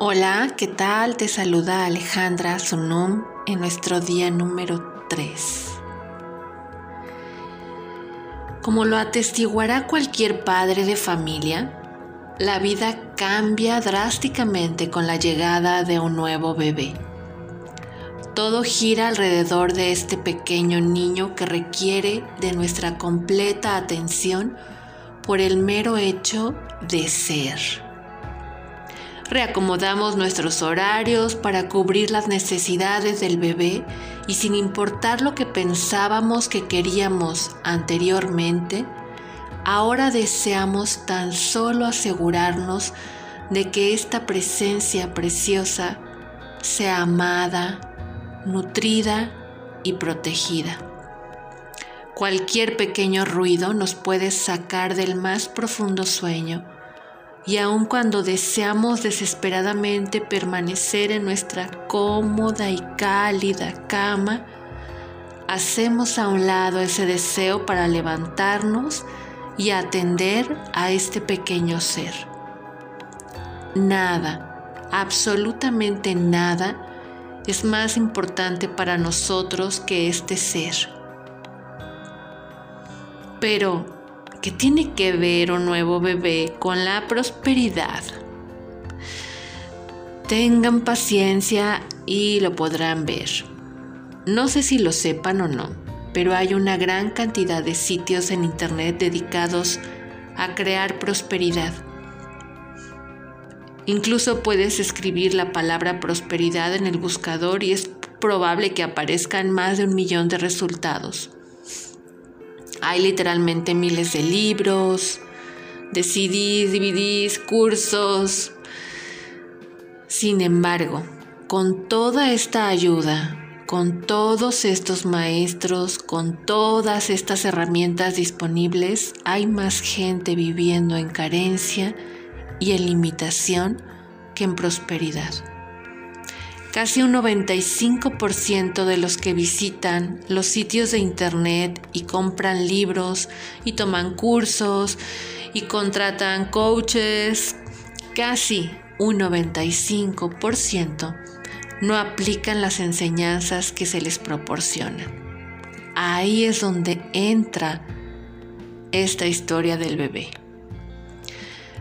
Hola, ¿qué tal? Te saluda Alejandra Sunum en nuestro día número 3. Como lo atestiguará cualquier padre de familia, la vida cambia drásticamente con la llegada de un nuevo bebé. Todo gira alrededor de este pequeño niño que requiere de nuestra completa atención por el mero hecho de ser reacomodamos nuestros horarios para cubrir las necesidades del bebé y sin importar lo que pensábamos que queríamos anteriormente, ahora deseamos tan solo asegurarnos de que esta presencia preciosa sea amada, nutrida y protegida. Cualquier pequeño ruido nos puede sacar del más profundo sueño y aun cuando deseamos desesperadamente permanecer en nuestra cómoda y cálida cama, hacemos a un lado ese deseo para levantarnos y atender a este pequeño ser. Nada, absolutamente nada, es más importante para nosotros que este ser. Pero, ¿Qué tiene que ver un nuevo bebé con la prosperidad? Tengan paciencia y lo podrán ver. No sé si lo sepan o no, pero hay una gran cantidad de sitios en Internet dedicados a crear prosperidad. Incluso puedes escribir la palabra prosperidad en el buscador y es probable que aparezcan más de un millón de resultados. Hay literalmente miles de libros, de CDs, DVDs, cursos. Sin embargo, con toda esta ayuda, con todos estos maestros, con todas estas herramientas disponibles, hay más gente viviendo en carencia y en limitación que en prosperidad. Casi un 95% de los que visitan los sitios de internet y compran libros y toman cursos y contratan coaches, casi un 95% no aplican las enseñanzas que se les proporcionan. Ahí es donde entra esta historia del bebé.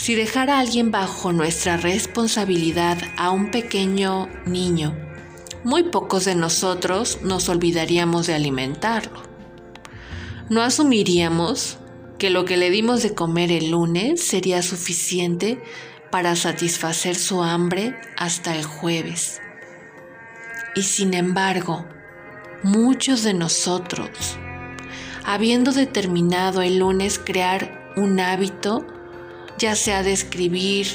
Si dejar a alguien bajo nuestra responsabilidad a un pequeño niño, muy pocos de nosotros nos olvidaríamos de alimentarlo. No asumiríamos que lo que le dimos de comer el lunes sería suficiente para satisfacer su hambre hasta el jueves. Y sin embargo, muchos de nosotros, habiendo determinado el lunes crear un hábito, ya sea de escribir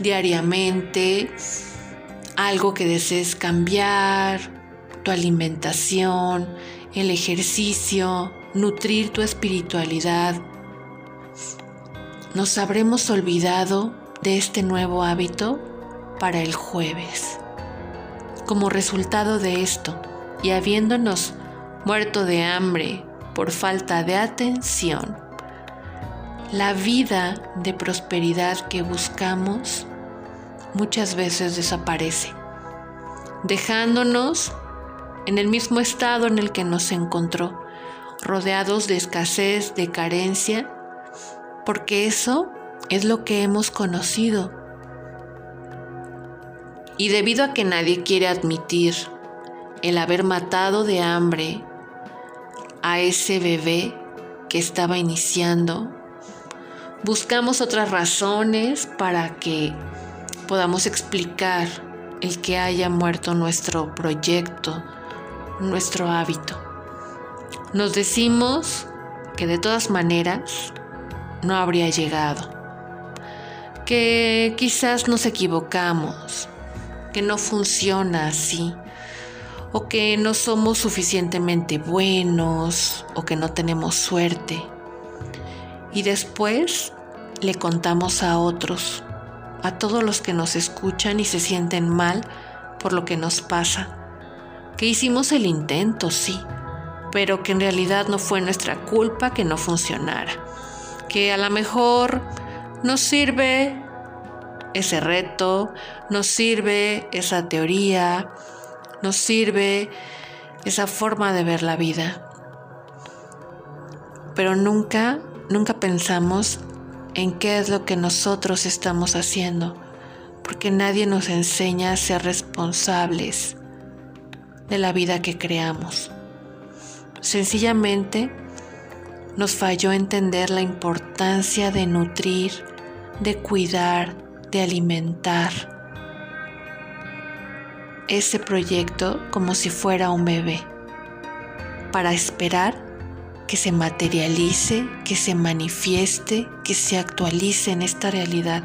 diariamente algo que desees cambiar, tu alimentación, el ejercicio, nutrir tu espiritualidad. Nos habremos olvidado de este nuevo hábito para el jueves. Como resultado de esto, y habiéndonos muerto de hambre por falta de atención, la vida de prosperidad que buscamos muchas veces desaparece, dejándonos en el mismo estado en el que nos encontró, rodeados de escasez, de carencia, porque eso es lo que hemos conocido. Y debido a que nadie quiere admitir el haber matado de hambre a ese bebé que estaba iniciando buscamos otras razones para que podamos explicar el que haya muerto nuestro proyecto, nuestro hábito. Nos decimos que de todas maneras no habría llegado, que quizás nos equivocamos, que no funciona así, o que no somos suficientemente buenos, o que no tenemos suerte y después le contamos a otros, a todos los que nos escuchan y se sienten mal por lo que nos pasa, que hicimos el intento, sí, pero que en realidad no fue nuestra culpa que no funcionara, que a lo mejor nos sirve ese reto, nos sirve esa teoría, nos sirve esa forma de ver la vida. Pero nunca, nunca pensamos en qué es lo que nosotros estamos haciendo, porque nadie nos enseña a ser responsables de la vida que creamos. Sencillamente nos falló entender la importancia de nutrir, de cuidar, de alimentar ese proyecto como si fuera un bebé, para esperar que se materialice, que se manifieste, que se actualice en esta realidad.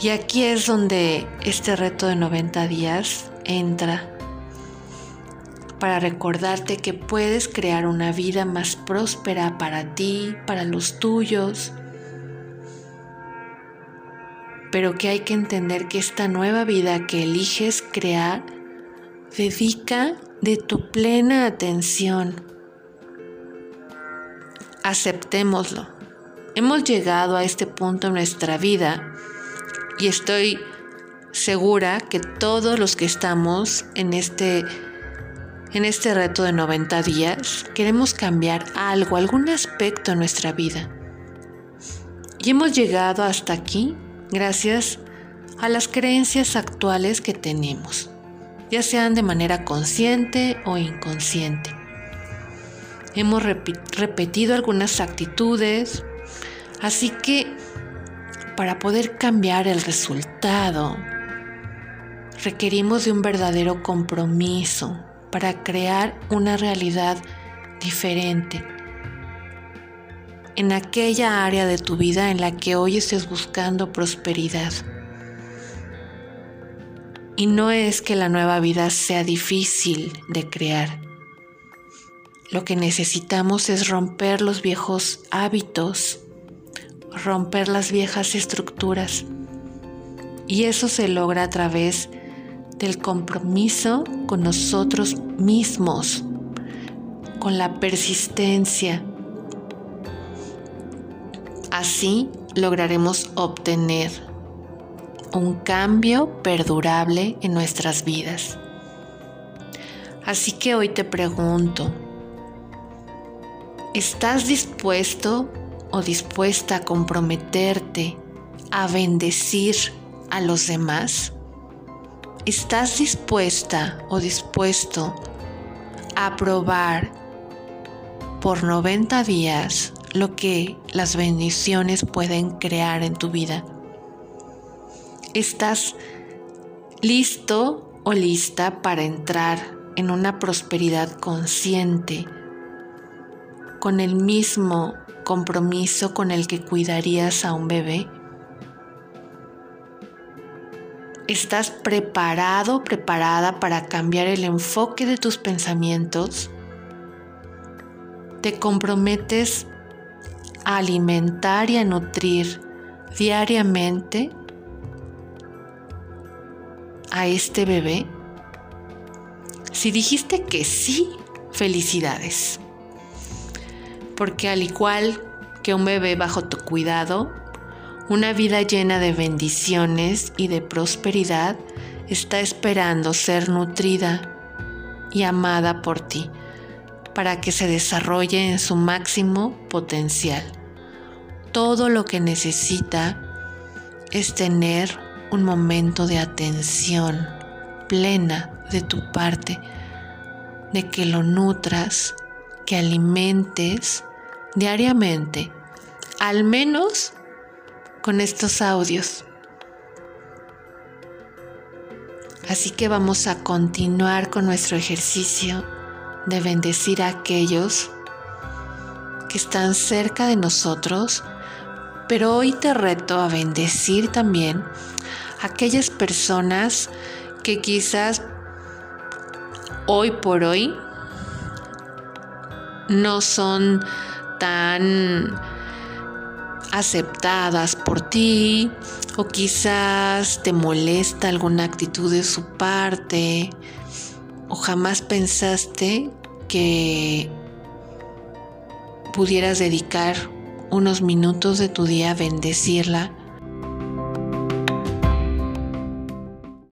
Y aquí es donde este reto de 90 días entra para recordarte que puedes crear una vida más próspera para ti, para los tuyos, pero que hay que entender que esta nueva vida que eliges crear dedica de tu plena atención. Aceptémoslo. Hemos llegado a este punto en nuestra vida y estoy segura que todos los que estamos en este en este reto de 90 días queremos cambiar algo, algún aspecto en nuestra vida. Y hemos llegado hasta aquí gracias a las creencias actuales que tenemos, ya sean de manera consciente o inconsciente. Hemos repetido algunas actitudes, así que para poder cambiar el resultado, requerimos de un verdadero compromiso para crear una realidad diferente en aquella área de tu vida en la que hoy estés buscando prosperidad. Y no es que la nueva vida sea difícil de crear. Lo que necesitamos es romper los viejos hábitos, romper las viejas estructuras. Y eso se logra a través del compromiso con nosotros mismos, con la persistencia, Así lograremos obtener un cambio perdurable en nuestras vidas. Así que hoy te pregunto, ¿estás dispuesto o dispuesta a comprometerte a bendecir a los demás? ¿Estás dispuesta o dispuesto a probar por 90 días lo que las bendiciones pueden crear en tu vida. ¿Estás listo o lista para entrar en una prosperidad consciente con el mismo compromiso con el que cuidarías a un bebé? ¿Estás preparado, preparada para cambiar el enfoque de tus pensamientos? ¿Te comprometes alimentar y a nutrir diariamente a este bebé? Si dijiste que sí, felicidades. Porque al igual que un bebé bajo tu cuidado, una vida llena de bendiciones y de prosperidad está esperando ser nutrida y amada por ti para que se desarrolle en su máximo potencial. Todo lo que necesita es tener un momento de atención plena de tu parte, de que lo nutras, que alimentes diariamente, al menos con estos audios. Así que vamos a continuar con nuestro ejercicio de bendecir a aquellos que están cerca de nosotros, pero hoy te reto a bendecir también a aquellas personas que quizás hoy por hoy no son tan aceptadas por ti o quizás te molesta alguna actitud de su parte o jamás pensaste que pudieras dedicar unos minutos de tu día bendecirla